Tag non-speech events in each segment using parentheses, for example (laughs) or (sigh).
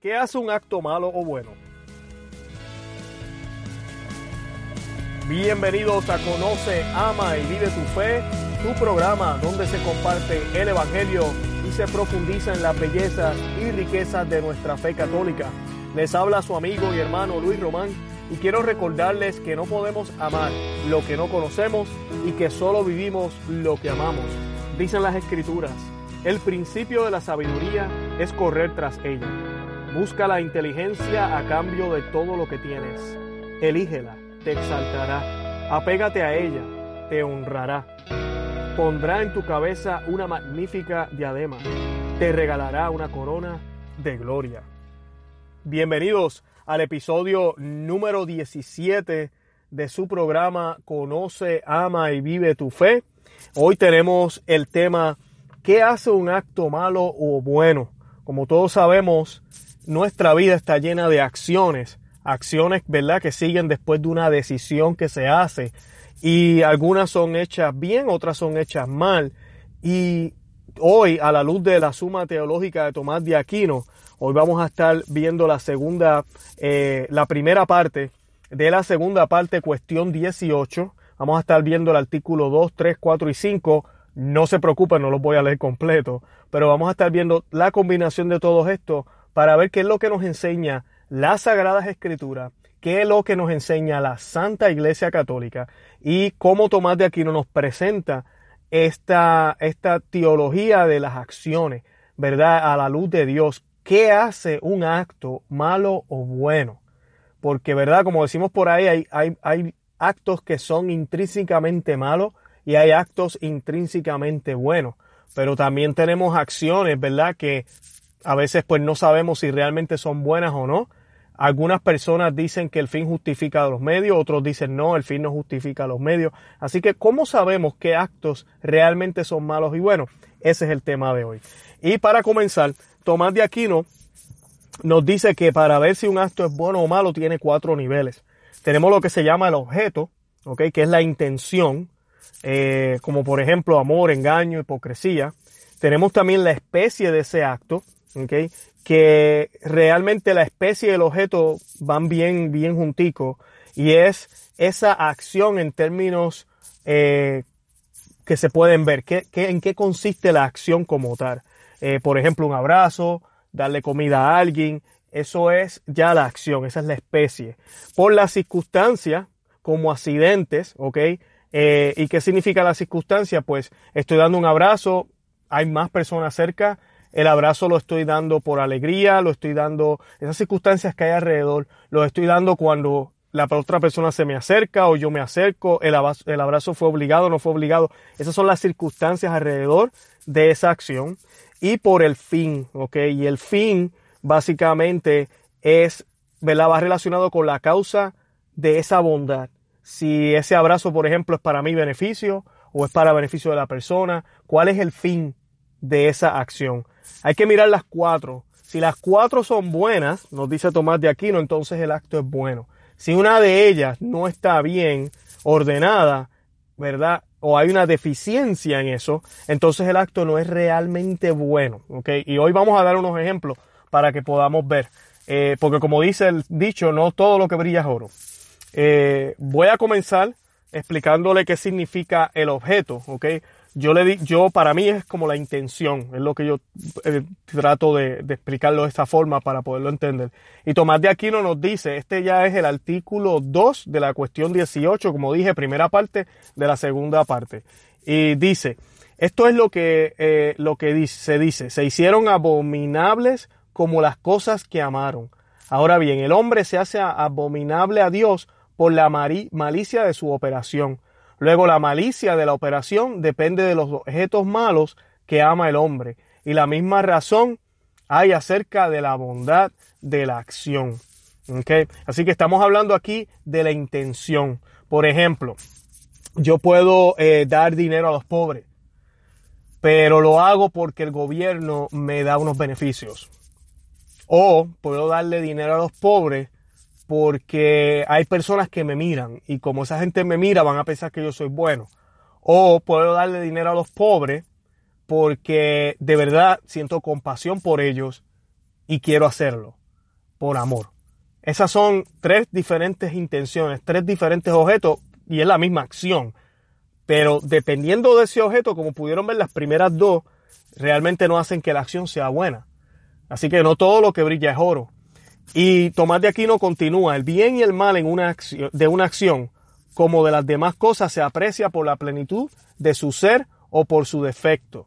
¿Qué hace un acto malo o bueno? Bienvenidos a Conoce, Ama y Vive tu Fe, tu programa donde se comparte el Evangelio y se profundiza en las bellezas y riquezas de nuestra fe católica. Les habla su amigo y hermano Luis Román y quiero recordarles que no podemos amar lo que no conocemos y que solo vivimos lo que amamos. Dicen las escrituras, el principio de la sabiduría es correr tras ella. Busca la inteligencia a cambio de todo lo que tienes. Elígela, te exaltará. Apégate a ella, te honrará. Pondrá en tu cabeza una magnífica diadema. Te regalará una corona de gloria. Bienvenidos al episodio número 17 de su programa Conoce, Ama y Vive tu Fe. Hoy tenemos el tema ¿Qué hace un acto malo o bueno? Como todos sabemos, nuestra vida está llena de acciones, acciones, ¿verdad?, que siguen después de una decisión que se hace y algunas son hechas bien, otras son hechas mal. Y hoy, a la luz de la suma teológica de Tomás de Aquino, hoy vamos a estar viendo la segunda, eh, la primera parte de la segunda parte, cuestión 18. Vamos a estar viendo el artículo 2, 3, 4 y 5. No se preocupen, no los voy a leer completo, pero vamos a estar viendo la combinación de todos estos para ver qué es lo que nos enseña las Sagradas Escrituras, qué es lo que nos enseña la Santa Iglesia Católica y cómo Tomás de Aquino nos presenta esta, esta teología de las acciones, ¿verdad? A la luz de Dios. ¿Qué hace un acto malo o bueno? Porque, ¿verdad? Como decimos por ahí, hay, hay, hay actos que son intrínsecamente malos y hay actos intrínsecamente buenos. Pero también tenemos acciones, ¿verdad? Que a veces pues no sabemos si realmente son buenas o no. Algunas personas dicen que el fin justifica los medios, otros dicen no, el fin no justifica los medios. Así que, ¿cómo sabemos qué actos realmente son malos y buenos? Ese es el tema de hoy. Y para comenzar, Tomás de Aquino nos dice que para ver si un acto es bueno o malo tiene cuatro niveles. Tenemos lo que se llama el objeto, que es la intención, eh, como por ejemplo amor, engaño, hipocresía. Tenemos también la especie de ese acto, ¿ok? que realmente la especie y el objeto van bien, bien junticos y es esa acción en términos eh, que se pueden ver, ¿Qué, en qué consiste la acción como tal. Eh, por ejemplo, un abrazo, darle comida a alguien, eso es ya la acción, esa es la especie. Por las circunstancias, como accidentes, ¿ok? Eh, ¿Y qué significa la circunstancia? Pues estoy dando un abrazo, hay más personas cerca, el abrazo lo estoy dando por alegría, lo estoy dando, esas circunstancias que hay alrededor, lo estoy dando cuando la otra persona se me acerca o yo me acerco, el abrazo, el abrazo fue obligado no fue obligado. Esas son las circunstancias alrededor de esa acción y por el fin, ¿ok? Y el fin básicamente es, ¿verdad? Va relacionado con la causa de esa bondad. Si ese abrazo, por ejemplo, es para mi beneficio o es para beneficio de la persona, ¿cuál es el fin de esa acción? Hay que mirar las cuatro. Si las cuatro son buenas, nos dice Tomás de Aquino, entonces el acto es bueno. Si una de ellas no está bien ordenada, ¿verdad? O hay una deficiencia en eso, entonces el acto no es realmente bueno, ¿ok? Y hoy vamos a dar unos ejemplos para que podamos ver. Eh, porque como dice el dicho, no todo lo que brilla es oro. Eh, voy a comenzar explicándole qué significa el objeto, ¿ok? Yo le di, yo para mí es como la intención, es lo que yo eh, trato de, explicarlo de esta forma para poderlo entender. Y Tomás de Aquino nos dice, este ya es el artículo 2 de la cuestión 18, como dije, primera parte de la segunda parte. Y dice, esto es lo que, eh, lo que se dice, se hicieron abominables como las cosas que amaron. Ahora bien, el hombre se hace abominable a Dios por la malicia de su operación Luego la malicia de la operación depende de los objetos malos que ama el hombre. Y la misma razón hay acerca de la bondad de la acción. Así que estamos hablando aquí de la intención. Por ejemplo, yo puedo eh, dar dinero a los pobres, pero lo hago porque el gobierno me da unos beneficios. O puedo darle dinero a los pobres porque hay personas que me miran y como esa gente me mira van a pensar que yo soy bueno. O puedo darle dinero a los pobres porque de verdad siento compasión por ellos y quiero hacerlo. por amor. Esas son tres diferentes intenciones, tres diferentes objetos y es la misma acción. Pero dependiendo de ese objeto, como pudieron ver las primeras dos, realmente no hacen que la acción sea buena. Así que no todo lo que brilla es oro. Y Tomás de Aquino continúa, el bien y el mal en una acción, de una acción, como de las demás cosas, se aprecia por la plenitud de su ser o por su defecto.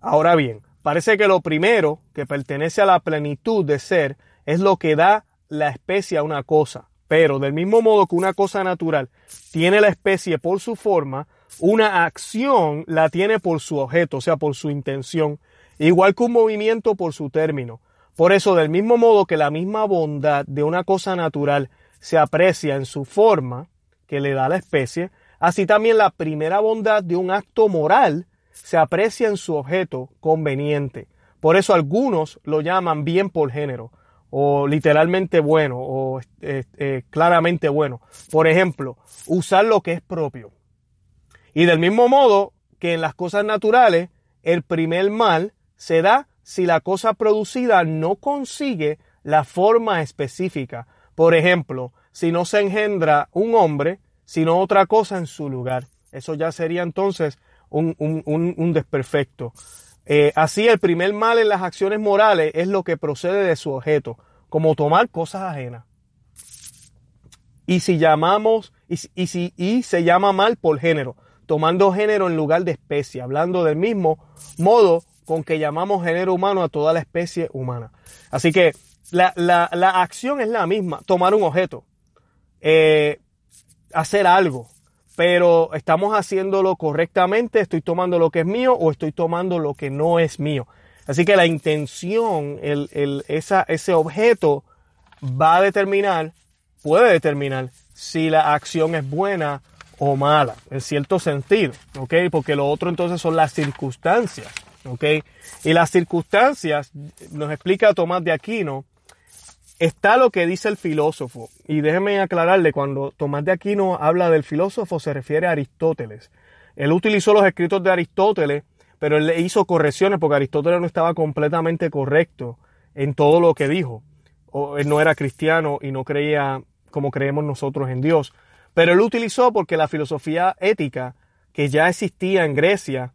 Ahora bien, parece que lo primero que pertenece a la plenitud de ser es lo que da la especie a una cosa. Pero del mismo modo que una cosa natural tiene la especie por su forma, una acción la tiene por su objeto, o sea, por su intención, igual que un movimiento por su término. Por eso, del mismo modo que la misma bondad de una cosa natural se aprecia en su forma que le da la especie, así también la primera bondad de un acto moral se aprecia en su objeto conveniente. Por eso algunos lo llaman bien por género, o literalmente bueno, o eh, eh, claramente bueno. Por ejemplo, usar lo que es propio. Y del mismo modo que en las cosas naturales, el primer mal se da si la cosa producida no consigue la forma específica. Por ejemplo, si no se engendra un hombre, sino otra cosa en su lugar. Eso ya sería entonces un, un, desperfecto. Eh, así, el primer mal en las acciones morales es lo que procede de su objeto, como tomar cosas ajenas. Y si llamamos, y, y, si, y se llama mal por género, tomando género en lugar de especie, hablando del mismo modo con que llamamos género humano a toda la especie humana. Así que la, acción es la misma, tomar un objeto, eh, hacer algo, pero estamos haciéndolo correctamente, estoy tomando lo que es mío o estoy tomando lo que no es mío. Así que la intención, el, esa, ese objeto va a determinar, puede determinar si la acción es buena o mala, en cierto sentido, ¿ok? Porque lo otro entonces son las circunstancias. Y las circunstancias, nos explica Tomás de Aquino, está lo que dice el filósofo. Y déjenme aclararle, cuando Tomás de Aquino habla del filósofo se refiere a Aristóteles. Él utilizó los escritos de Aristóteles, pero él le hizo correcciones porque Aristóteles no estaba completamente correcto en todo lo que dijo. O él no era cristiano y no creía como creemos nosotros en Dios. Pero él utilizó porque la filosofía ética que ya existía en Grecia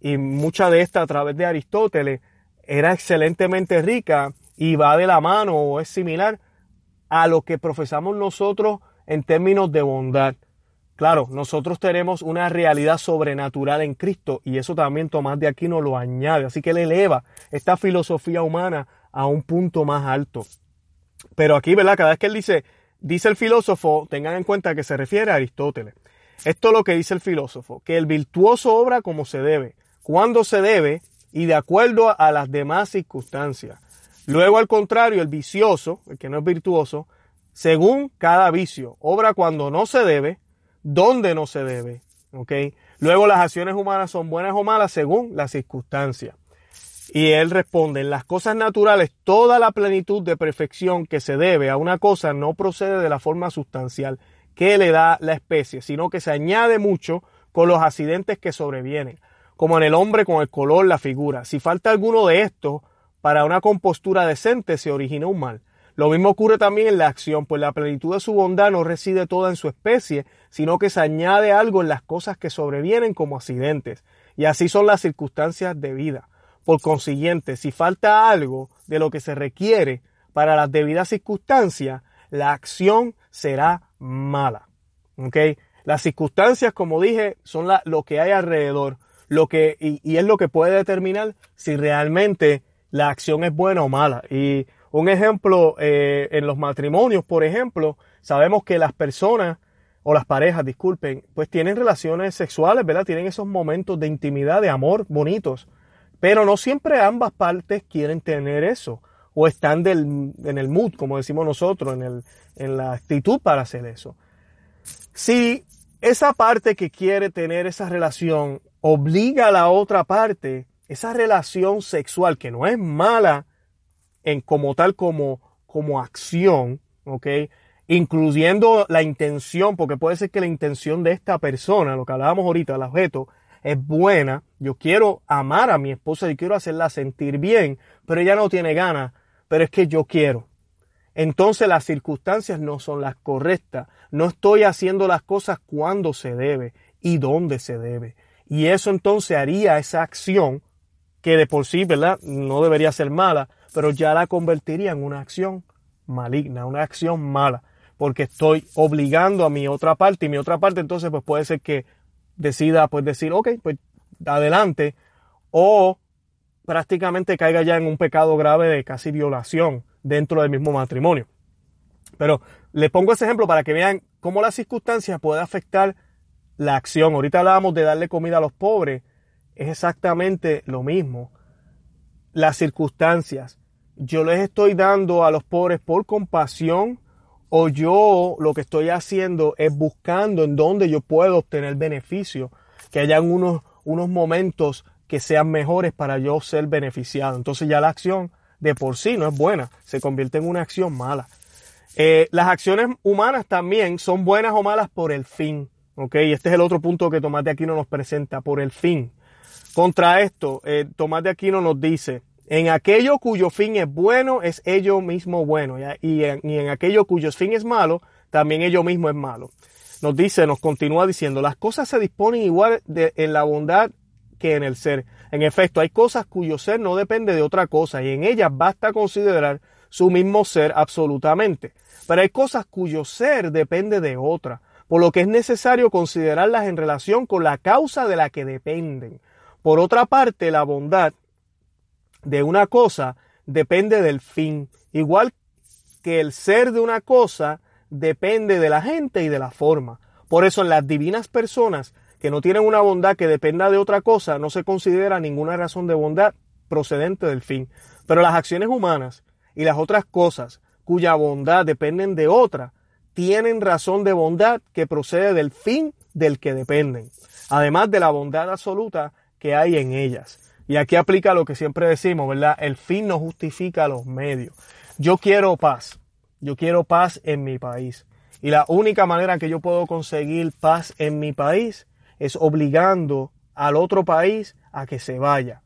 y mucha de esta a través de Aristóteles era excelentemente rica y va de la mano o es similar a lo que profesamos nosotros en términos de bondad. Claro, nosotros tenemos una realidad sobrenatural en Cristo y eso también Tomás de Aquino lo añade, así que él eleva esta filosofía humana a un punto más alto. Pero aquí, ¿verdad? Cada vez que él dice, dice el filósofo, tengan en cuenta que se refiere a Aristóteles. Esto es lo que dice el filósofo, que el virtuoso obra como se debe, cuando se debe y de acuerdo a las demás circunstancias. Luego, al contrario, el vicioso, el que no es virtuoso, según cada vicio, obra cuando no se debe, donde no se debe. Luego, las acciones humanas son buenas o malas según las circunstancias. Y él responde, en las cosas naturales, toda la plenitud de perfección que se debe a una cosa no procede de la forma sustancial que le da la especie, sino que se añade mucho con los accidentes que sobrevienen como en el hombre con el color, la figura. Si falta alguno de estos, para una compostura decente se origina un mal. Lo mismo ocurre también en la acción, pues la plenitud de su bondad no reside toda en su especie, sino que se añade algo en las cosas que sobrevienen como accidentes. Y así son las circunstancias de vida. Por consiguiente, si falta algo de lo que se requiere para las debidas circunstancias, la acción será mala. Las circunstancias, como dije, son lo que hay alrededor lo que, y, es lo que puede determinar si realmente la acción es buena o mala. Y un ejemplo, eh, en los matrimonios, por ejemplo, sabemos que las personas o las parejas, disculpen, pues tienen relaciones sexuales, ¿verdad? Tienen esos momentos de intimidad, de amor bonitos. Pero no siempre ambas partes quieren tener eso o están del, en el mood, como decimos nosotros, en, el, en la actitud para hacer eso. Si esa parte que quiere tener esa relación obliga a la otra parte, esa relación sexual que no es mala en como tal como, como acción, ¿ok? Incluyendo la intención, porque puede ser que la intención de esta persona, lo que hablábamos ahorita, el objeto, es buena. Yo quiero amar a mi esposa y quiero hacerla sentir bien, pero ella no tiene ganas, pero es que yo quiero. entonces las circunstancias no son las correctas. No estoy haciendo las cosas cuando se debe y dónde se debe. Y eso entonces haría esa acción que de por sí, ¿verdad? No debería ser mala, pero ya la convertiría en una acción maligna, una acción mala, porque estoy obligando a mi otra parte y mi otra parte entonces pues puede ser que decida pues decir, ok, pues adelante, o prácticamente caiga ya en un pecado grave de casi violación dentro del mismo matrimonio. Pero le pongo ese ejemplo para que vean cómo la circunstancia puede afectar la acción. Ahorita hablábamos de darle comida a los pobres. Es exactamente lo mismo. Las circunstancias. Yo les estoy dando a los pobres por compasión o yo lo que estoy haciendo es buscando en dónde yo puedo obtener beneficio. Que hayan unos, unos momentos que sean mejores para yo ser beneficiado. Entonces ya la acción de por sí no es buena, se convierte en una acción mala. Eh, las acciones humanas también son buenas o malas por el fin. ¿Ok? Este es el otro punto que Tomás de Aquino nos presenta, por el fin. Contra esto, eh, Tomás de Aquino nos dice, en aquello cuyo fin es bueno, es ello mismo bueno, Y, en, aquello cuyo fin es malo, también ello mismo es malo. Nos dice, nos continúa diciendo, las cosas se disponen igual en la bondad que en el ser. En efecto, hay cosas cuyo ser no depende de otra cosa y en ellas basta considerar su mismo ser absolutamente. Pero hay cosas cuyo ser depende de otra, por lo que es necesario considerarlas en relación con la causa de la que dependen. Por otra parte, la bondad de una cosa depende del fin, igual que el ser de una cosa depende de la gente y de la forma. Por eso en las divinas personas que no tienen una bondad que dependa de otra cosa, no se considera ninguna razón de bondad procedente del fin. Pero las acciones humanas y las otras cosas cuya bondad dependen de otra, tienen razón de bondad que procede del fin del que dependen, además de la bondad absoluta que hay en ellas. Y aquí aplica lo que siempre decimos, ¿verdad? El fin no justifica los medios. Yo quiero paz, yo quiero paz en mi país. Y la única manera que yo puedo conseguir paz en mi país es obligando al otro país a que se vaya.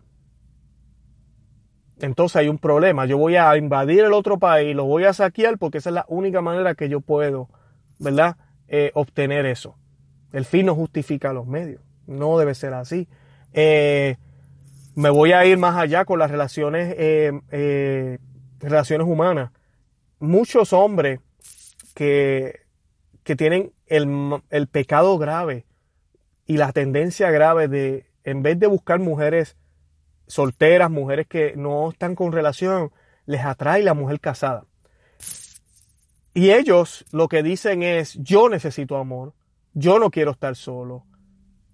Entonces hay un problema. Yo voy a invadir el otro país, lo voy a saquear porque esa es la única manera que yo puedo, ¿verdad? Eh, obtener eso. El fin no justifica los medios. No debe ser así. Eh, me voy a ir más allá con las relaciones, eh, relaciones humanas. Muchos hombres que, que tienen el, el pecado grave y la tendencia grave de, en vez de buscar mujeres solteras, mujeres que no están con relación, les atrae la mujer casada. Y ellos lo que dicen es, yo necesito amor, yo no quiero estar solo.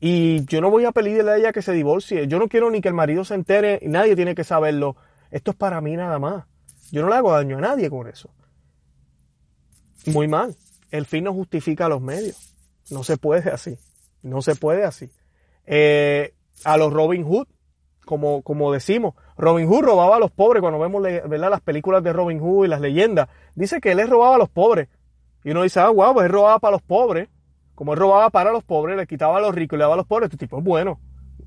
Y yo no voy a pedirle a ella que se divorcie, yo no quiero ni que el marido se entere, nadie tiene que saberlo. Esto es para mí nada más. Yo no le hago daño a nadie con eso. Muy mal. El fin no justifica los medios. No se puede así. No se puede así. Eh, a los Robin Hood, como, como decimos, Robin Hood robaba a los pobres cuando vemos ¿verdad? las películas de Robin Hood y las leyendas. Dice que él les robaba a los pobres. Y uno dice, ah, wow, pues él robaba para los pobres. Como él robaba para los pobres, le quitaba a los ricos y le daba a los pobres. Este tipo es bueno.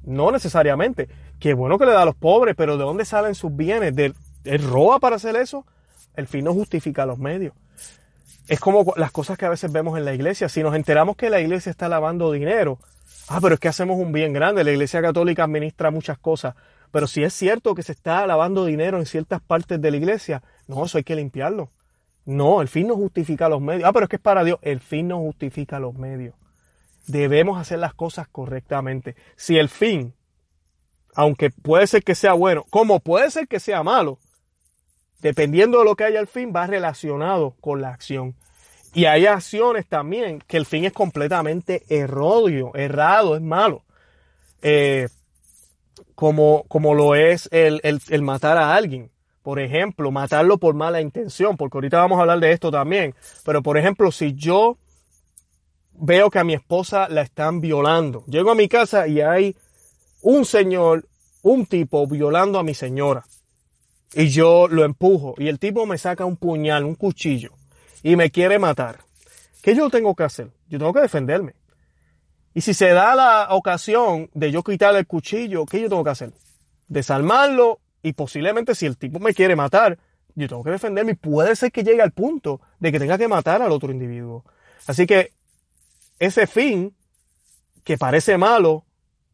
No necesariamente. Qué bueno que le da a los pobres, pero ¿de dónde salen sus bienes? ¿De, ¿Él roba para hacer eso? El fin no justifica los medios es como las cosas que a veces vemos en la iglesia. Si nos enteramos que la iglesia está lavando dinero, ah, pero es que hacemos un bien grande. La iglesia católica administra muchas cosas. Pero si es cierto que se está lavando dinero en ciertas partes de la iglesia, no, eso hay que limpiarlo. No, el fin no justifica los medios. Ah, pero es que es para Dios. El fin no justifica los medios. Debemos hacer las cosas correctamente. Si el fin, aunque puede ser que sea bueno, como puede ser que sea malo, dependiendo de lo que haya al fin, va relacionado con la acción. Y hay acciones también que el fin es completamente erróneo, errado, es malo. Eh, como, como lo es el, el, matar a alguien. Por ejemplo, matarlo por mala intención, porque ahorita vamos a hablar de esto también. Pero por ejemplo, si yo veo que a mi esposa la están violando, llego a mi casa y hay un señor, un tipo violando a mi señora y yo lo empujo y el tipo me saca un puñal, un cuchillo y me quiere matar. ¿Qué yo tengo que hacer? Yo tengo que defenderme. Y si se da la ocasión de yo quitarle el cuchillo, ¿qué yo tengo que hacer? Desarmarlo y posiblemente si el tipo me quiere matar, yo tengo que defenderme y puede ser que llegue al punto de que tenga que matar al otro individuo. Así que ese fin que parece malo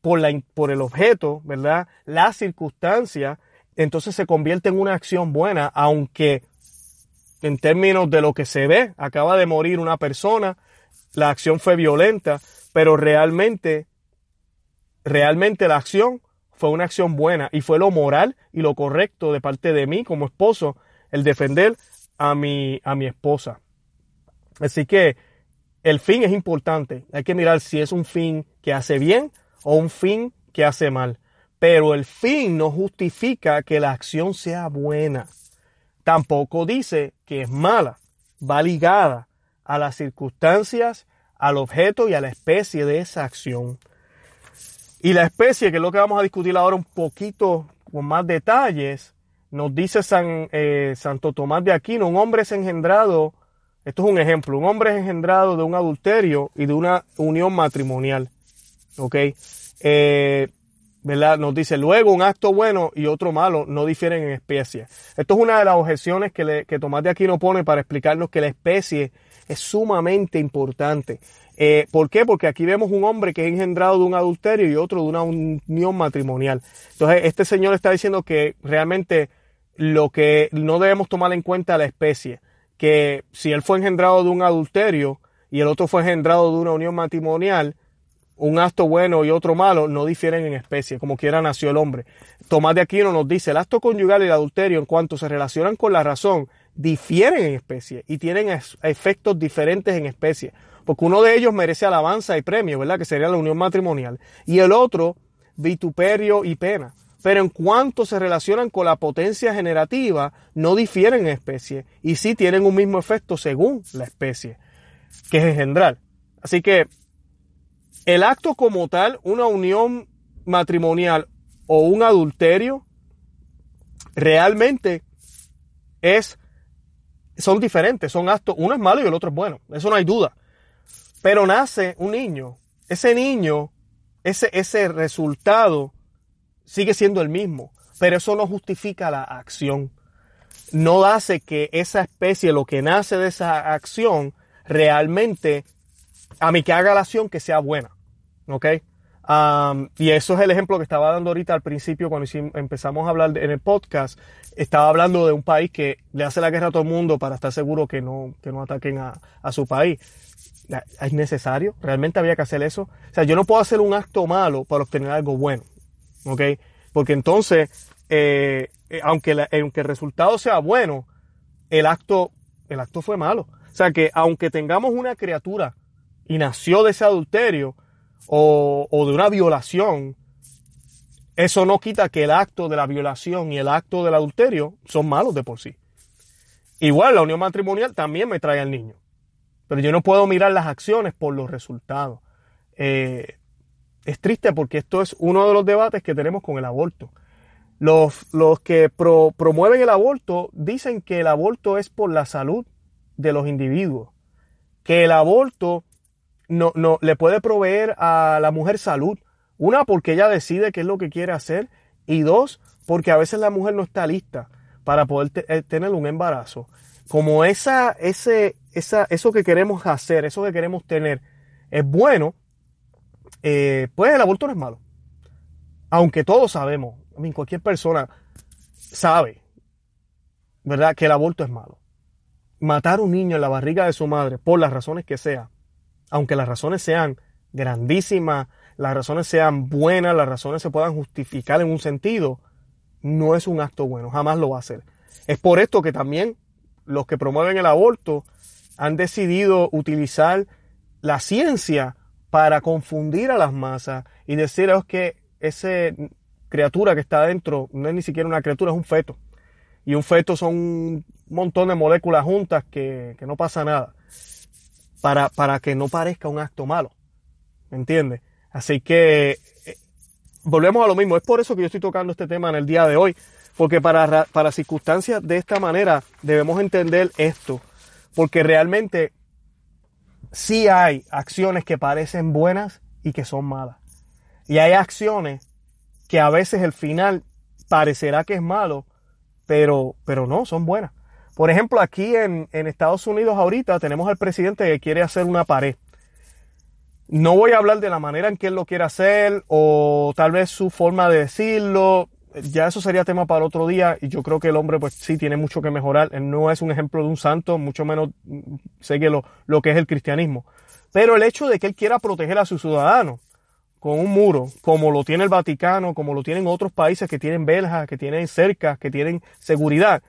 por, la, por el objeto, ¿verdad? La circunstancia, entonces se convierte en una acción buena, aunque en términos de lo que se ve, acaba de morir una persona, la acción fue violenta, pero realmente, realmente la acción fue una acción buena y fue lo moral y lo correcto de parte de mí como esposo el defender a mi, a mi esposa. Así que el fin es importante. Hay que mirar si es un fin que hace bien o un fin que hace mal. Pero el fin no justifica que la acción sea buena. Tampoco dice que es mala. Va ligada a las circunstancias, al objeto y a la especie de esa acción. Y la especie, que es lo que vamos a discutir ahora un poquito con más detalles, nos dice San, eh, Santo Tomás de Aquino, un hombre es engendrado, esto es un ejemplo, un hombre es engendrado de un adulterio y de una unión matrimonial. ¿Ok? Eh, ¿verdad? Nos dice, luego un acto bueno y otro malo no difieren en especie. Esto es una de las objeciones que, que Tomás de Aquino pone para explicarnos que la especie es sumamente importante. Eh, ¿Por qué? Porque aquí vemos un hombre que es engendrado de un adulterio y otro de una unión matrimonial. Entonces, este señor está diciendo que realmente lo que no debemos tomar en cuenta la especie, que si él fue engendrado de un adulterio y el otro fue engendrado de una unión matrimonial, un acto bueno y otro malo no difieren en especie, como quiera nació el hombre. Tomás de Aquino nos dice, el acto conyugal y el adulterio en cuanto se relacionan con la razón, difieren en especie y tienen efectos diferentes en especie, porque uno de ellos merece alabanza y premio, ¿verdad? Que sería la unión matrimonial, y el otro vituperio y pena. Pero en cuanto se relacionan con la potencia generativa, no difieren en especie y sí tienen un mismo efecto según la especie, que es engendrar. Así que el acto como tal, una unión matrimonial o un adulterio, realmente es, son diferentes, son actos, uno es malo y el otro es bueno, eso no hay duda. Pero nace un niño, ese niño, ese, ese resultado sigue siendo el mismo, pero eso no justifica la acción. No hace que esa especie, lo que nace de esa acción, realmente, a mí que haga la acción que sea buena. ¿Ok? y eso es el ejemplo que estaba dando ahorita al principio cuando empezamos a hablar en el podcast. Estaba hablando de un país que le hace la guerra a todo el mundo para estar seguro que no, que no ataquen a, a su país. ¿Es necesario? ¿Realmente había que hacer eso? O sea, yo no puedo hacer un acto malo para obtener algo bueno. ¿Ok? Porque entonces, eh, eh, aunque, aunque el resultado sea bueno, el acto, el acto fue malo. O sea que aunque tengamos una criatura y nació de ese adulterio, o, de una violación, eso no quita que el acto de la violación y el acto del adulterio son malos de por sí. Igual la unión matrimonial también me trae al niño. Pero yo no puedo mirar las acciones por los resultados. Eh, es triste porque esto es uno de los debates que tenemos con el aborto. Los, los que promueven el aborto dicen que el aborto es por la salud de los individuos. Que el aborto no, no, le puede proveer a la mujer salud. Una, porque ella decide qué es lo que quiere hacer. Y dos, porque a veces la mujer no está lista para poder eh, tener un embarazo. Como esa, ese, esa, eso que queremos hacer, eso que queremos tener es bueno, eh, pues el aborto no es malo. Aunque todos sabemos, cualquier persona sabe, ¿verdad?, que el aborto es malo. Matar a un niño en la barriga de su madre, por las razones que sea, aunque las razones sean grandísimas, las razones sean buenas, las razones se puedan justificar en un sentido, no es un acto bueno, jamás lo va a hacer. Es por esto que también los que promueven el aborto han decidido utilizar la ciencia para confundir a las masas y decir que esa criatura que está adentro no es ni siquiera una criatura, es un feto. Y un feto son un montón de moléculas juntas que, que no pasa nada para, para que no parezca un acto malo. ¿Me entiendes? Así que eh, volvemos a lo mismo. Es por eso que yo estoy tocando este tema en el día de hoy. Porque para, para circunstancias de esta manera debemos entender esto. Porque realmente sí hay acciones que parecen buenas y que son malas. Y hay acciones que a veces el final parecerá que es malo, pero, pero no, son buenas. Por ejemplo, aquí en, Estados Unidos ahorita tenemos al presidente que quiere hacer una pared. No voy a hablar de la manera en que él lo quiere hacer o tal vez su forma de decirlo. Ya eso sería tema para otro día y yo creo que el hombre pues sí tiene mucho que mejorar. Él no es un ejemplo de un santo, mucho menos sigue lo, lo que es el cristianismo. Pero el hecho de que él quiera proteger a sus ciudadanos con un muro, como lo tiene el Vaticano, como lo tienen otros países que tienen beljas, que tienen cercas, que tienen seguridad,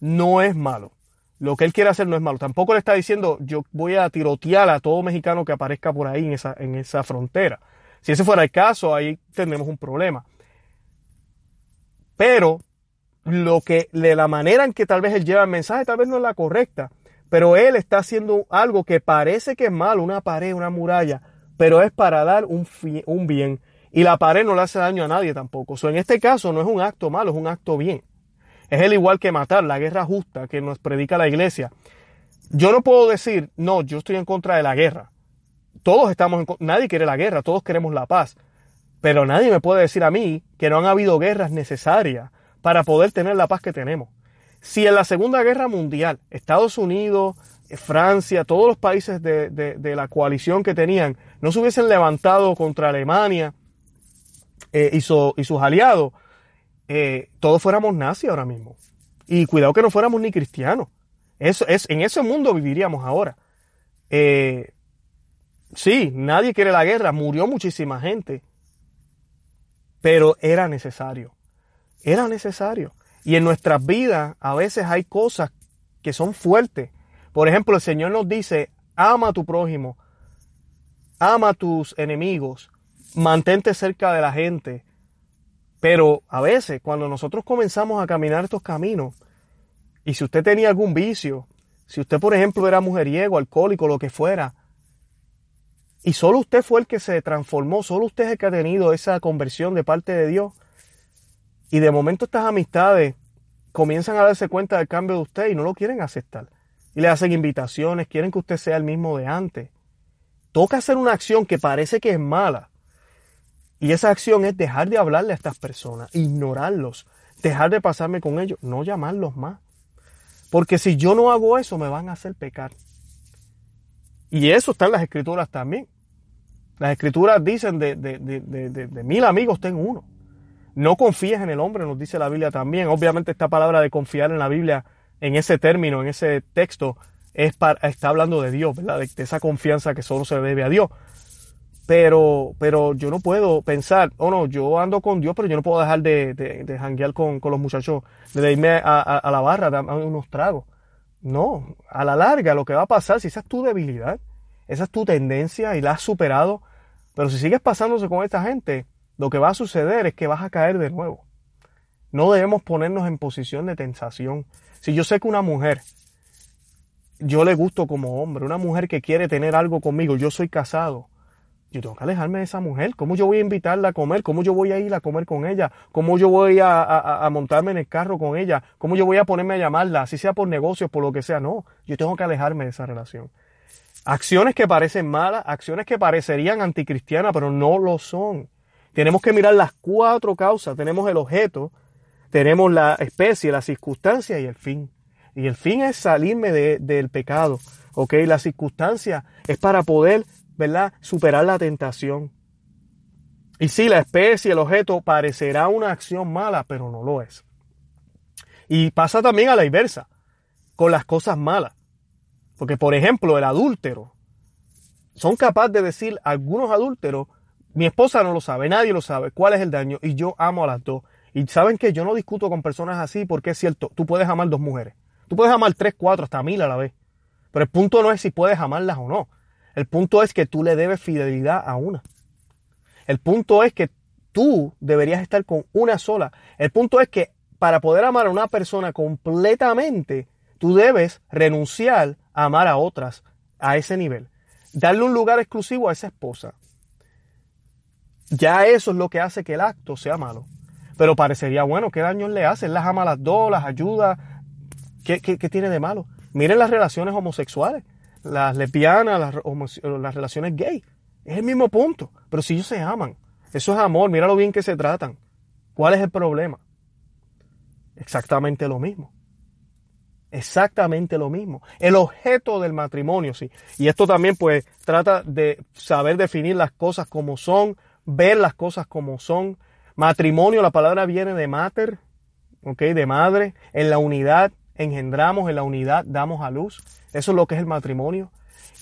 no es malo. Lo que él quiere hacer no es malo. Tampoco le está diciendo yo voy a tirotear a todo mexicano que aparezca por ahí en esa, en esa frontera. Si ese fuera el caso, ahí tendremos un problema. Pero lo que, de la manera en que tal vez él lleva el mensaje, tal vez no es la correcta. Pero él está haciendo algo que parece que es malo, una pared, una muralla, pero es para dar un, un bien. Y la pared no le hace daño a nadie tampoco. O en este caso no es un acto malo, es un acto bien. Es el igual que matar, la guerra justa que nos predica la iglesia. Yo no puedo decir, no, yo estoy en contra de la guerra. Todos estamos en nadie quiere la guerra, todos queremos la paz. Pero nadie me puede decir a mí que no han habido guerras necesarias para poder tener la paz que tenemos. Si en la Segunda Guerra Mundial Estados Unidos, eh, Francia, todos los países de, la coalición que tenían no se hubiesen levantado contra Alemania eh, y, sus aliados, eh, todos fuéramos nazis ahora mismo. Y cuidado que no fuéramos ni cristianos. Eso, es, en ese mundo viviríamos ahora. sí, nadie quiere la guerra, murió muchísima gente, pero era necesario. Era necesario. Y en nuestras vidas a veces hay cosas que son fuertes. Por ejemplo, el Señor nos dice, ama a tu prójimo, ama a tus enemigos, mantente cerca de la gente. Pero a veces cuando nosotros comenzamos a caminar estos caminos, y si usted tenía algún vicio, si usted por ejemplo era mujeriego, alcohólico, lo que fuera, y solo usted fue el que se transformó, solo usted es el que ha tenido esa conversión de parte de Dios, y de momento estas amistades comienzan a darse cuenta del cambio de usted y no lo quieren aceptar. Y le hacen invitaciones, quieren que usted sea el mismo de antes. Toca hacer una acción que parece que es mala. Y esa acción es dejar de hablarle a estas personas, ignorarlos, dejar de pasarme con ellos, no llamarlos más. Porque si yo no hago eso, me van a hacer pecar. Y eso está en las escrituras también. Las escrituras dicen de, de, de, de mil amigos tengo uno. No confíes en el hombre, nos dice la Biblia también. Obviamente esta palabra de confiar en la Biblia, en ese término, en ese texto, es para, está hablando de Dios, ¿verdad? De, esa confianza que solo se debe a Dios. Pero, pero yo no puedo pensar, oh no, yo ando con Dios, pero yo no puedo dejar de, de, de janguear con, con, los muchachos, de irme a, a, la barra, darme unos tragos. No, a la larga lo que va a pasar, si esa es tu debilidad, esa es tu tendencia y la has superado, pero si sigues pasándose con esta gente, lo que va a suceder es que vas a caer de nuevo. No debemos ponernos en posición de tentación. Si yo sé que una mujer, yo le gusto como hombre, una mujer que quiere tener algo conmigo, yo soy casado, yo tengo que alejarme de esa mujer. ¿Cómo yo voy a invitarla a comer? ¿Cómo yo voy a ir a comer con ella? ¿Cómo yo voy a, montarme en el carro con ella? ¿Cómo yo voy a ponerme a llamarla? Si sea por negocios, por lo que sea. No, yo tengo que alejarme de esa relación. Acciones que parecen malas, acciones que parecerían anticristianas, pero no lo son. Tenemos que mirar las cuatro causas. Tenemos el objeto, tenemos la especie, la circunstancia y el fin. Y el fin es salirme del pecado. ¿Ok? La circunstancia es para poder, ¿verdad? Superar la tentación. Y sí, la especie, el objeto parecerá una acción mala, pero no lo es. Y pasa también a la inversa, con las cosas malas. Porque, por ejemplo, el adúltero. Son capaces de decir algunos adúlteros mi esposa no lo sabe, nadie lo sabe, cuál es el daño y yo amo a las dos. Y saben que yo no discuto con personas así porque es cierto, tú puedes amar dos mujeres. Tú puedes amar tres, cuatro, hasta mil a la vez. Pero el punto no es si puedes amarlas o no. El punto es que tú le debes fidelidad a una. El punto es que tú deberías estar con una sola. El punto es que para poder amar a una persona completamente, tú debes renunciar a amar a otras a ese nivel. Darle un lugar exclusivo a esa esposa, ya eso es lo que hace que el acto sea malo. Pero parecería, bueno, ¿qué daño le hace? Él las ama a las dos, las ayuda. ¿Qué, tiene de malo? Miren las relaciones homosexuales, las lesbianas, las, relaciones gay. Es el mismo punto. Pero si ellos se aman, eso es amor, mira lo bien que se tratan. ¿Cuál es el problema? Exactamente lo mismo. Exactamente lo mismo. El objeto del matrimonio, sí. Y esto también pues trata de saber definir las cosas como son, ver las cosas como son. Matrimonio, la palabra viene de mater, ¿ok? De madre. En la unidad engendramos, en la unidad damos a luz. Eso es lo que es el matrimonio.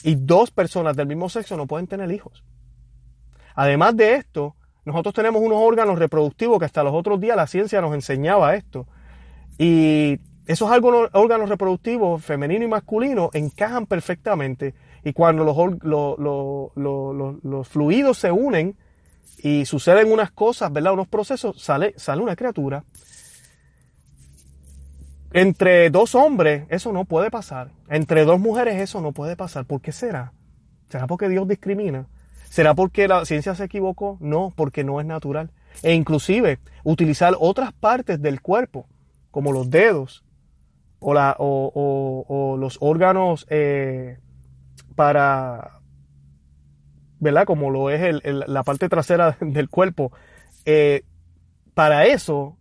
Y dos personas del mismo sexo no pueden tener hijos. Además de esto, nosotros tenemos unos órganos reproductivos que hasta los otros días la ciencia nos enseñaba esto. Y esos órganos reproductivos, femenino y masculino, encajan perfectamente. Y cuando los, los, fluidos se unen y suceden unas cosas, ¿verdad? Unos procesos, sale, sale una criatura. Entre dos hombres eso no puede pasar. Entre dos mujeres eso no puede pasar. ¿Por qué será? ¿Será porque Dios discrimina? ¿Será porque la ciencia se equivocó? No, porque no es natural. E inclusive utilizar otras partes del cuerpo, como los dedos, o, los órganos eh, para, ¿verdad? Como lo es la parte trasera (laughs) del cuerpo. Eh, para eso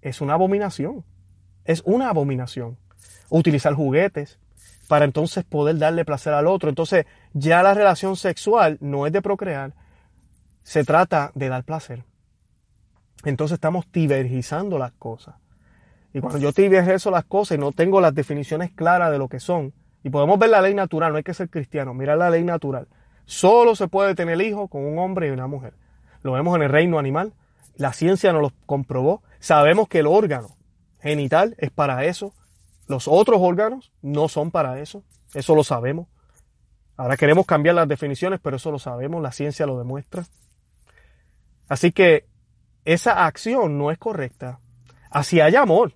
es una abominación. Es una abominación. Utilizar juguetes para entonces poder darle placer al otro. Entonces ya la relación sexual no es de procrear, se trata de dar placer. Entonces estamos tibergizando las cosas. Y cuando yo eso las cosas y no tengo las definiciones claras de lo que son, y podemos ver la ley natural, no hay que ser cristiano, mira la ley natural. Solo se puede tener hijo con un hombre y una mujer. Lo vemos en el reino animal, la ciencia nos lo comprobó, sabemos que el órgano genital es para eso, los otros órganos no son para eso, eso lo sabemos. Ahora queremos cambiar las definiciones, pero eso lo sabemos, la ciencia lo demuestra. Así que esa acción no es correcta. Así hay amor,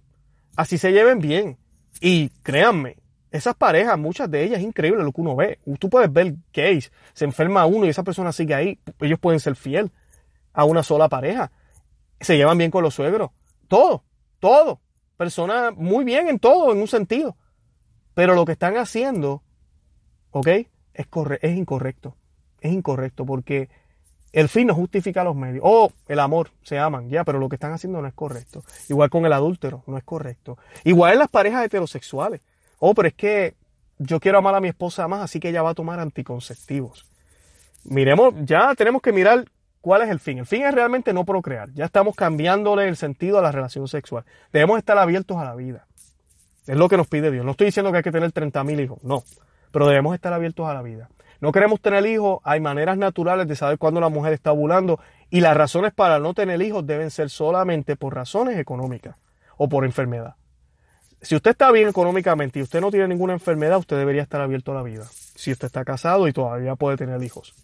así se lleven bien. Y créanme, esas parejas, muchas de ellas, es increíble lo que uno ve. Tú puedes ver gays, se enferma uno y esa persona sigue ahí. Ellos pueden ser fiel a una sola pareja. Se llevan bien con los suegros. Todo, todo. Personas muy bien en todo, en un sentido. Pero lo que están haciendo, ¿ok? Es, es incorrecto. Es incorrecto porque el fin no justifica los medios. Oh, el amor, se aman, ya, pero lo que están haciendo no es correcto. Igual con el adúltero, no es correcto. Igual en las parejas heterosexuales. Oh, pero es que yo quiero amar a mi esposa más, así que ella va a tomar anticonceptivos. Miremos, ya tenemos que mirar cuál es el fin. El fin es realmente no procrear. Ya estamos cambiándole el sentido a la relación sexual. Debemos estar abiertos a la vida. Es lo que nos pide Dios. No estoy diciendo que hay que tener 30.000 hijos, no. Pero debemos estar abiertos a la vida. No queremos tener hijos, hay maneras naturales de saber cuándo la mujer está ovulando y las razones para no tener hijos deben ser solamente por razones económicas o por enfermedad. Si usted está bien económicamente y usted no tiene ninguna enfermedad, usted debería estar abierto a la vida. Si usted está casado y todavía puede tener hijos.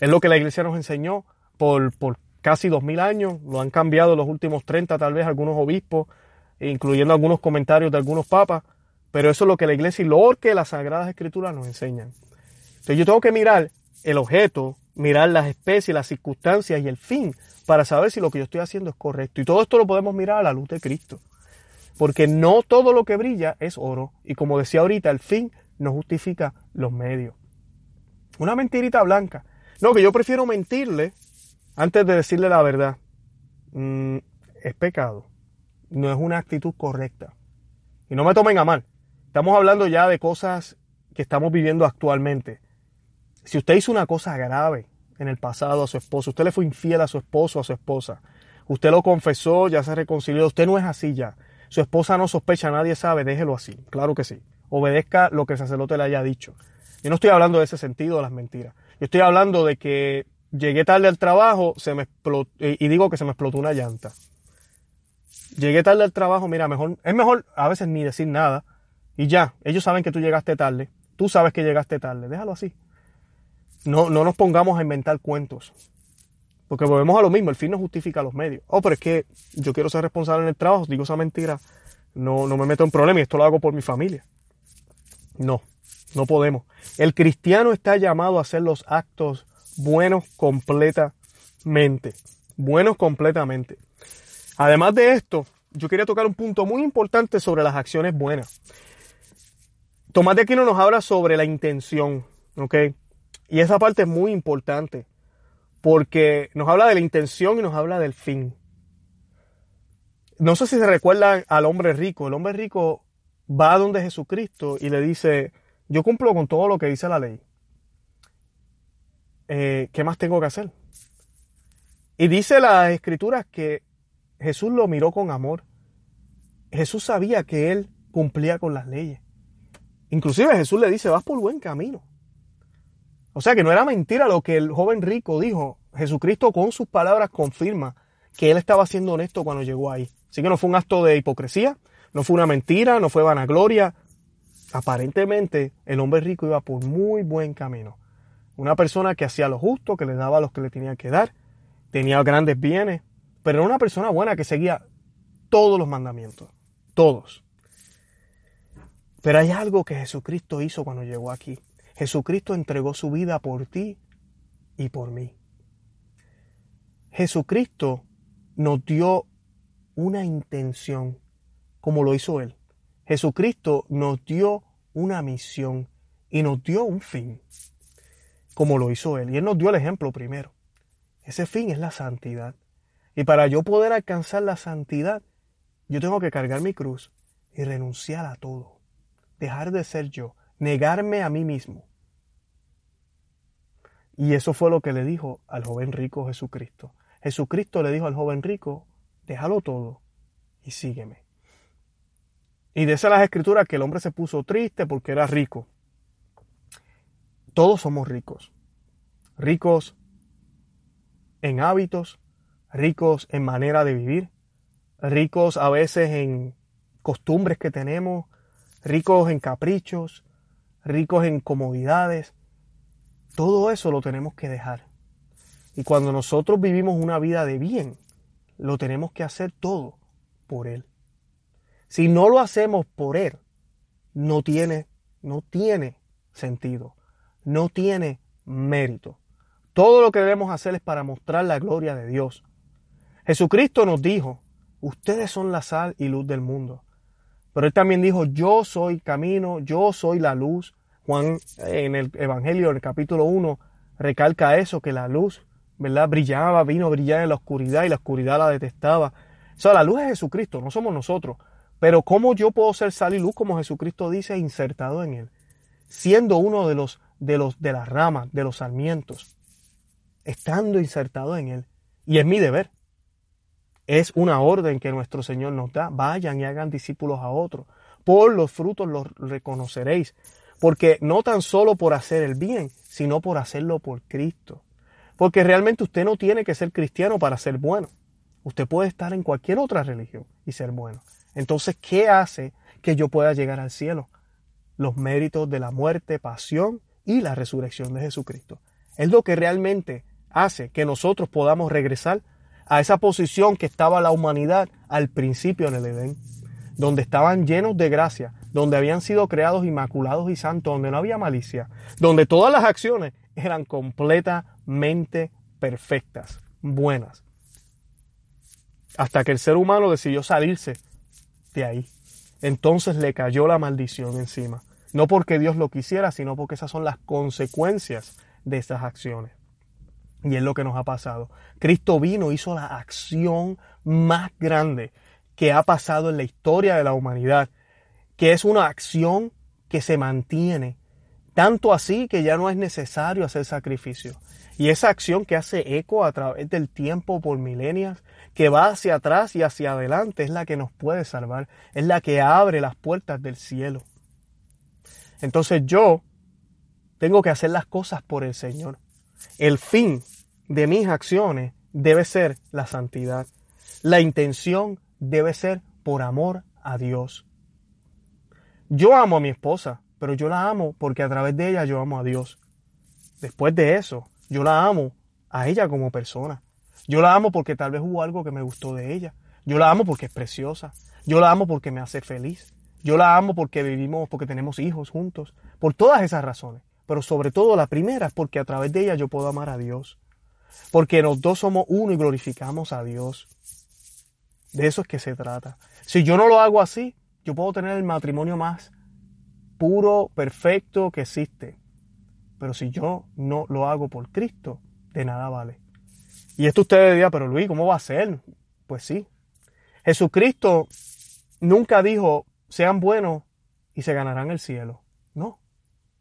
Es lo que la iglesia nos enseñó por, por casi dos mil años. Lo han cambiado los últimos 30, tal vez algunos obispos, incluyendo algunos comentarios de algunos papas. Pero eso es lo que la iglesia y lo que las sagradas escrituras nos enseñan. Entonces yo tengo que mirar el objeto, mirar las especies, las circunstancias y el fin para saber si lo que yo estoy haciendo es correcto. Y todo esto lo podemos mirar a la luz de Cristo. Porque no todo lo que brilla es oro. Y como decía ahorita, el fin no justifica los medios. Una mentirita blanca. No, que yo prefiero mentirle antes de decirle la verdad. Mm, es pecado. No es una actitud correcta. Y no me tomen a mal. Estamos hablando ya de cosas que estamos viviendo actualmente. Si usted hizo una cosa grave en el pasado a su esposo, usted le fue infiel a su esposo a su esposa, usted lo confesó, ya se reconcilió, usted no es así ya. Su esposa no sospecha, nadie sabe, déjelo así. Claro que sí. Obedezca lo que el sacerdote le haya dicho. Yo no estoy hablando de ese sentido de las mentiras. Yo estoy hablando de que llegué tarde al trabajo se me y digo que se me explotó una llanta. Llegué tarde al trabajo, mira, mejor, es mejor a veces ni decir nada. Y ya, ellos saben que tú llegaste tarde. Tú sabes que llegaste tarde. Déjalo así. No, no nos pongamos a inventar cuentos. Porque volvemos a lo mismo, el fin no justifica los medios. Oh, pero es que yo quiero ser responsable en el trabajo, digo esa mentira, no, no me meto en problemas y esto lo hago por mi familia. No, no podemos. El cristiano está llamado a hacer los actos buenos completamente. Buenos completamente. Además de esto, yo quería tocar un punto muy importante sobre las acciones buenas. Tomás de Aquino nos habla sobre la intención, ¿ok? Y esa parte es muy importante porque nos habla de la intención y nos habla del fin. No sé si se recuerda al hombre rico. El hombre rico va donde Jesucristo y le dice, yo cumplo con todo lo que dice la ley. Eh, ¿Qué más tengo que hacer? Y dice la escritura que Jesús lo miró con amor. Jesús sabía que él cumplía con las leyes. Inclusive Jesús le dice, vas por buen camino. O sea que no era mentira lo que el joven rico dijo. Jesucristo con sus palabras confirma que él estaba siendo honesto cuando llegó ahí. Así que no fue un acto de hipocresía, no fue una mentira, no fue vanagloria. Aparentemente el hombre rico iba por muy buen camino. Una persona que hacía lo justo, que le daba a los que le tenía que dar, tenía grandes bienes, pero era una persona buena que seguía todos los mandamientos, todos. Pero hay algo que Jesucristo hizo cuando llegó aquí. Jesucristo entregó su vida por ti y por mí. Jesucristo nos dio una intención como lo hizo Él. Jesucristo nos dio una misión y nos dio un fin como lo hizo Él. Y Él nos dio el ejemplo primero. Ese fin es la santidad. Y para yo poder alcanzar la santidad, yo tengo que cargar mi cruz y renunciar a todo dejar de ser yo, negarme a mí mismo. Y eso fue lo que le dijo al joven rico Jesucristo. Jesucristo le dijo al joven rico, déjalo todo y sígueme. Y dice las escrituras que el hombre se puso triste porque era rico. Todos somos ricos. Ricos en hábitos, ricos en manera de vivir, ricos a veces en costumbres que tenemos, ricos en caprichos, ricos en comodidades. Todo eso lo tenemos que dejar. Y cuando nosotros vivimos una vida de bien, lo tenemos que hacer todo por Él. Si no lo hacemos por Él, no tiene, no tiene sentido, no tiene mérito. Todo lo que debemos hacer es para mostrar la gloria de Dios. Jesucristo nos dijo, ustedes son la sal y luz del mundo. Pero él también dijo, yo soy camino, yo soy la luz. Juan en el Evangelio, en el capítulo 1, recalca eso, que la luz, ¿verdad? Brillaba, vino a brillar en la oscuridad y la oscuridad la detestaba. O sea, la luz es Jesucristo, no somos nosotros. Pero ¿cómo yo puedo ser sal y luz como Jesucristo dice, insertado en él? Siendo uno de los, de los, de las ramas, de los sarmientos, estando insertado en él. Y es mi deber. Es una orden que nuestro Señor nos da. Vayan y hagan discípulos a otros. Por los frutos los reconoceréis. Porque no tan solo por hacer el bien, sino por hacerlo por Cristo. Porque realmente usted no tiene que ser cristiano para ser bueno. Usted puede estar en cualquier otra religión y ser bueno. Entonces, ¿qué hace que yo pueda llegar al cielo? Los méritos de la muerte, pasión y la resurrección de Jesucristo. Es lo que realmente hace que nosotros podamos regresar a esa posición que estaba la humanidad al principio en el Edén, donde estaban llenos de gracia, donde habían sido creados inmaculados y santos, donde no había malicia, donde todas las acciones eran completamente perfectas, buenas. Hasta que el ser humano decidió salirse de ahí. Entonces le cayó la maldición encima. No porque Dios lo quisiera, sino porque esas son las consecuencias de esas acciones. Y es lo que nos ha pasado. Cristo vino, hizo la acción más grande que ha pasado en la historia de la humanidad, que es una acción que se mantiene, tanto así que ya no es necesario hacer sacrificio. Y esa acción que hace eco a través del tiempo por milenias, que va hacia atrás y hacia adelante, es la que nos puede salvar, es la que abre las puertas del cielo. Entonces yo tengo que hacer las cosas por el Señor. El fin de mis acciones debe ser la santidad. La intención debe ser por amor a Dios. Yo amo a mi esposa, pero yo la amo porque a través de ella yo amo a Dios. Después de eso, yo la amo a ella como persona. Yo la amo porque tal vez hubo algo que me gustó de ella. Yo la amo porque es preciosa. Yo la amo porque me hace feliz. Yo la amo porque vivimos, porque tenemos hijos juntos. Por todas esas razones. Pero sobre todo la primera es porque a través de ella yo puedo amar a Dios. Porque los dos somos uno y glorificamos a Dios. De eso es que se trata. Si yo no lo hago así, yo puedo tener el matrimonio más puro, perfecto que existe. Pero si yo no lo hago por Cristo, de nada vale. Y esto ustedes dirán, pero Luis, ¿cómo va a ser? Pues sí. Jesucristo nunca dijo, sean buenos y se ganarán el cielo. No,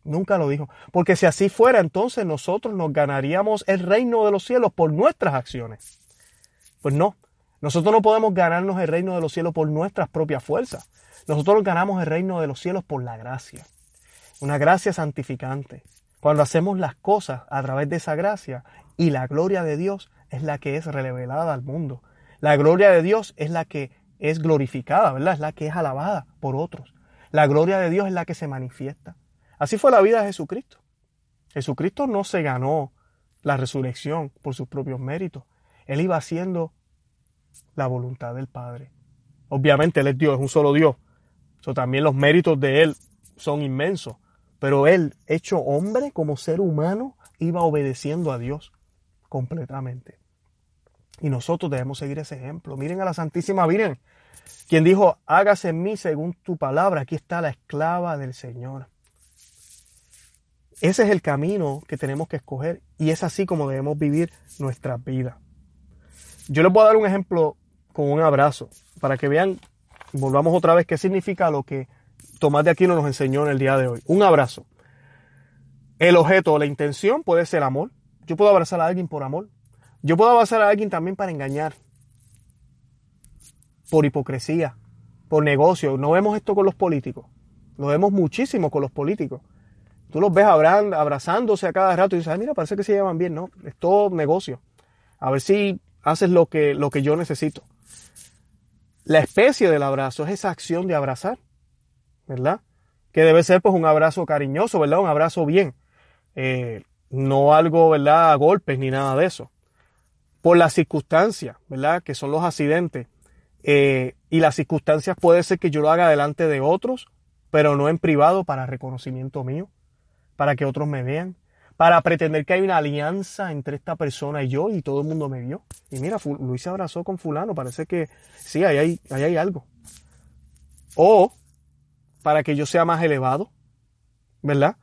nunca lo dijo. Porque si así fuera, entonces nosotros nos ganaríamos el reino de los cielos por nuestras acciones. Pues no, nosotros no podemos ganarnos el reino de los cielos por nuestras propias fuerzas. Nosotros ganamos el reino de los cielos por la gracia. Una gracia santificante. Cuando hacemos las cosas a través de esa gracia y la gloria de Dios es la que es revelada al mundo. La gloria de Dios es la que es glorificada, ¿verdad? Es la que es alabada por otros. La gloria de Dios es la que se manifiesta. Así fue la vida de Jesucristo. Jesucristo no se ganó la resurrección por sus propios méritos. Él iba haciendo la voluntad del Padre. Obviamente Él es Dios, es un solo Dios. So, también los méritos de Él son inmensos. Pero Él, hecho hombre como ser humano, iba obedeciendo a Dios completamente. Y nosotros debemos seguir ese ejemplo. Miren a la Santísima Virgen, quien dijo, hágase en mí según tu palabra. Aquí está la esclava del Señor. Ese es el camino que tenemos que escoger y es así como debemos vivir nuestra vida. Yo les voy a dar un ejemplo con un abrazo para que vean, volvamos otra vez, qué significa lo que Tomás de Aquino nos enseñó en el día de hoy. Un abrazo. El objeto o la intención puede ser amor. Yo puedo abrazar a alguien por amor. Yo puedo abrazar a alguien también para engañar. Por hipocresía, por negocio. No vemos esto con los políticos. Lo vemos muchísimo con los políticos. Tú los ves abrazándose a cada rato y dices, mira, parece que se llevan bien. No, es todo negocio. A ver si haces lo que, lo que yo necesito. La especie del abrazo es esa acción de abrazar, ¿verdad? Que debe ser pues un abrazo cariñoso, ¿verdad? Un abrazo bien. Eh, no algo, ¿verdad? A golpes ni nada de eso. Por las circunstancias, ¿verdad? Que son los accidentes. Eh, y las circunstancias puede ser que yo lo haga delante de otros, pero no en privado para reconocimiento mío para que otros me vean, para pretender que hay una alianza entre esta persona y yo y todo el mundo me vio. Y mira, Luis se abrazó con fulano, parece que sí, ahí hay, ahí hay algo. O para que yo sea más elevado, ¿verdad?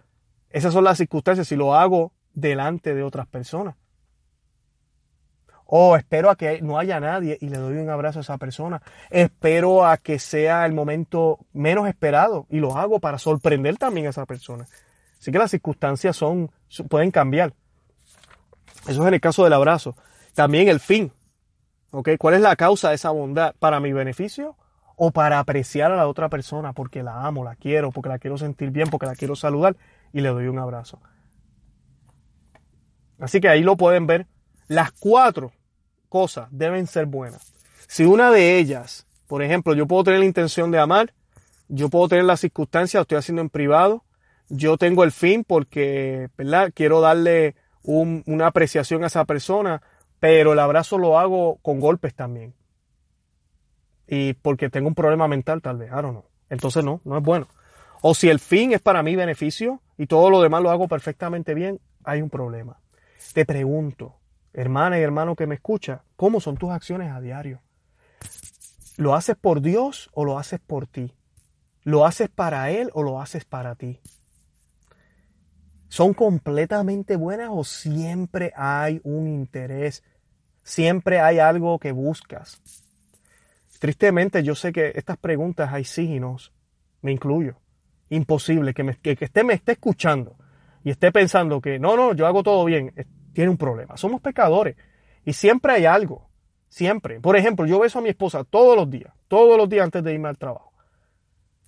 Esas son las circunstancias si lo hago delante de otras personas. O espero a que no haya nadie y le doy un abrazo a esa persona. Espero a que sea el momento menos esperado y lo hago para sorprender también a esa persona. Así que las circunstancias son, pueden cambiar. Eso es en el caso del abrazo. También el fin. ¿Cuál es la causa de esa bondad? ¿Para mi beneficio o para apreciar a la otra persona porque la amo, la quiero, porque la quiero sentir bien, porque la quiero saludar y le doy un abrazo? Así que ahí lo pueden ver. Las cuatro cosas deben ser buenas. Si una de ellas, por ejemplo, yo puedo tener la intención de amar, yo puedo tener las circunstancias, lo estoy haciendo en privado, yo tengo el fin porque, ¿verdad? Quiero darle una apreciación a esa persona, pero el abrazo lo hago con golpes también. Y porque tengo un problema mental tal vez, I don't know. Entonces no, no es bueno. O si el fin es para mi beneficio y todo lo demás lo hago perfectamente bien, hay un problema. Te pregunto, hermana y hermano que me escucha, ¿cómo son tus acciones a diario? ¿Lo haces por Dios o lo haces por ti? ¿Lo haces para Él o lo haces para ti? ¿Son completamente buenas o siempre hay un interés? Siempre hay algo que buscas. Tristemente yo sé que estas preguntas hay signos, me incluyo. Imposible que, me, que, esté, me esté escuchando y esté pensando que no, no, yo hago todo bien. Tiene un problema. Somos pecadores y siempre hay algo. Siempre. Por ejemplo, yo beso a mi esposa todos los días, todos los días antes de irme al trabajo.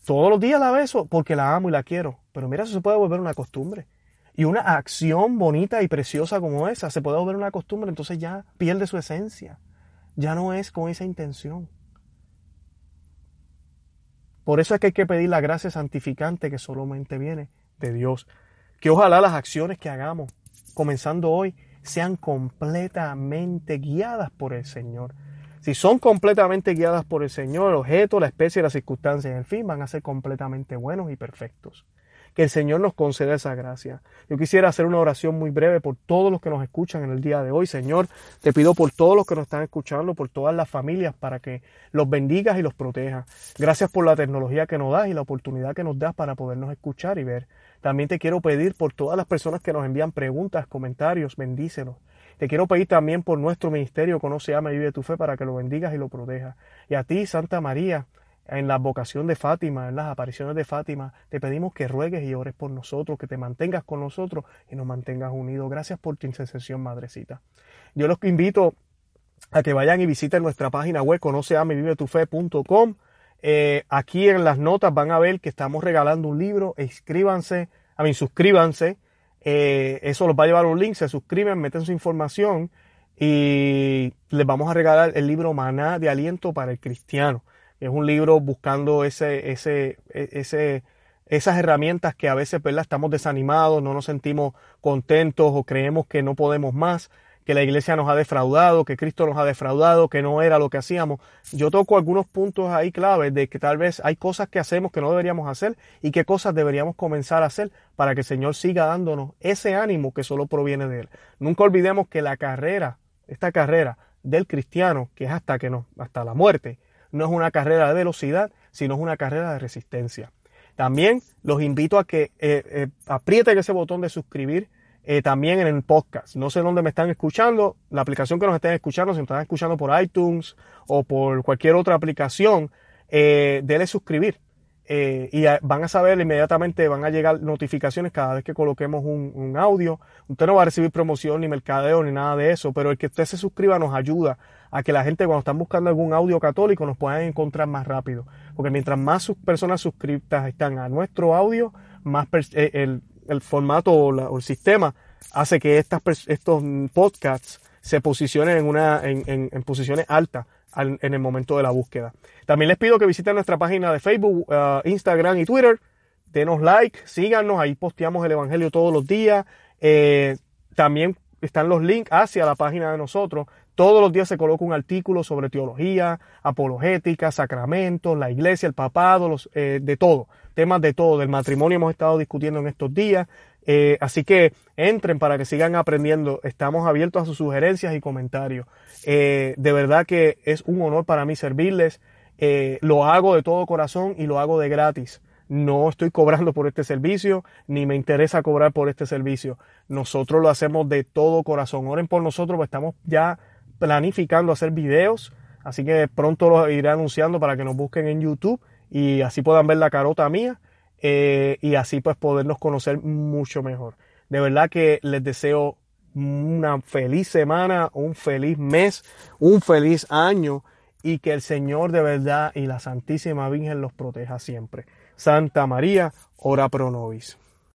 Todos los días la beso porque la amo y la quiero. Pero mira, eso se puede volver una costumbre. Y una acción bonita y preciosa como esa se puede volver una costumbre, entonces ya pierde su esencia. Ya no es con esa intención. Por eso es que hay que pedir la gracia santificante que solamente viene de Dios. Que ojalá las acciones que hagamos, comenzando hoy, sean completamente guiadas por el Señor. Si son completamente guiadas por el Señor, el objeto, la especie, las circunstancias, en fin, van a ser completamente buenos y perfectos que el Señor nos conceda esa gracia. Yo quisiera hacer una oración muy breve por todos los que nos escuchan en el día de hoy. Señor, te pido por todos los que nos están escuchando, por todas las familias, para que los bendigas y los protejas. Gracias por la tecnología que nos das y la oportunidad que nos das para podernos escuchar y ver. También te quiero pedir por todas las personas que nos envían preguntas, comentarios, bendícenos. Te quiero pedir también por nuestro ministerio, Conoce, Ama y Vive tu Fe, para que lo bendigas y lo protejas. Y a ti, Santa María, en la vocación de Fátima, en las apariciones de Fátima, te pedimos que ruegues y ores por nosotros, que te mantengas con nosotros y nos mantengas unidos. Gracias por tu intercesión, Madrecita. Yo los invito a que vayan y visiten nuestra página web conoceamevivetufe.com. Eh, aquí en las notas van a ver que estamos regalando un libro. Inscríbanse, a mí, suscríbanse. Eh, eso los va a llevar un link. Se suscriben, meten su información y les vamos a regalar el libro Maná de Aliento para el Cristiano. Es un libro buscando ese, ese, e, ese, esas herramientas que a veces ¿verdad? estamos desanimados, no nos sentimos contentos o creemos que no podemos más, que la iglesia nos ha defraudado, que Cristo nos ha defraudado, que no era lo que hacíamos. Yo toco algunos puntos ahí claves de que tal vez hay cosas que hacemos que no deberíamos hacer y qué cosas deberíamos comenzar a hacer para que el Señor siga dándonos ese ánimo que solo proviene de Él. Nunca olvidemos que la carrera, esta carrera del cristiano, que es hasta que no, hasta la muerte, no es una carrera de velocidad, sino es una carrera de resistencia. También los invito a que eh, eh, aprieten ese botón de suscribir eh, también en el podcast. No sé dónde me están escuchando, la aplicación que nos estén escuchando, si nos están escuchando por iTunes o por cualquier otra aplicación, eh, dele suscribir. Eh, y van a saber inmediatamente, van a llegar notificaciones cada vez que coloquemos un, audio. Usted no va a recibir promoción ni mercadeo ni nada de eso, pero el que usted se suscriba nos ayuda a que la gente cuando están buscando algún audio católico nos puedan encontrar más rápido. Porque mientras más personas suscritas están a nuestro audio, más eh, el, formato o, el sistema hace que estas, estos podcasts se posicionen en, una, en posiciones altas en el momento de la búsqueda. También les pido que visiten nuestra página de Facebook, uh, Instagram y Twitter. Denos like, síganos, ahí posteamos el Evangelio todos los días. Eh, también están los links hacia la página de nosotros. Todos los días se coloca un artículo sobre teología, apologética, sacramentos, la iglesia, el papado, los, eh, de todo, temas de todo. Del matrimonio hemos estado discutiendo en estos días. Eh, así que entren para que sigan aprendiendo. Estamos abiertos a sus sugerencias y comentarios. Eh, de verdad que es un honor para mí servirles. Lo hago de todo corazón y lo hago de gratis. No estoy cobrando por este servicio, ni me interesa cobrar por este servicio. Nosotros lo hacemos de todo corazón. Oren por nosotros, pues estamos ya planificando hacer videos. Así que pronto los iré anunciando para que nos busquen en YouTube y así puedan ver la carota mía eh, y así pues podernos conocer mucho mejor. De verdad que les deseo una feliz semana, un feliz mes, un feliz año y que el Señor de verdad y la Santísima Virgen los proteja siempre. Santa María, ora pro nobis.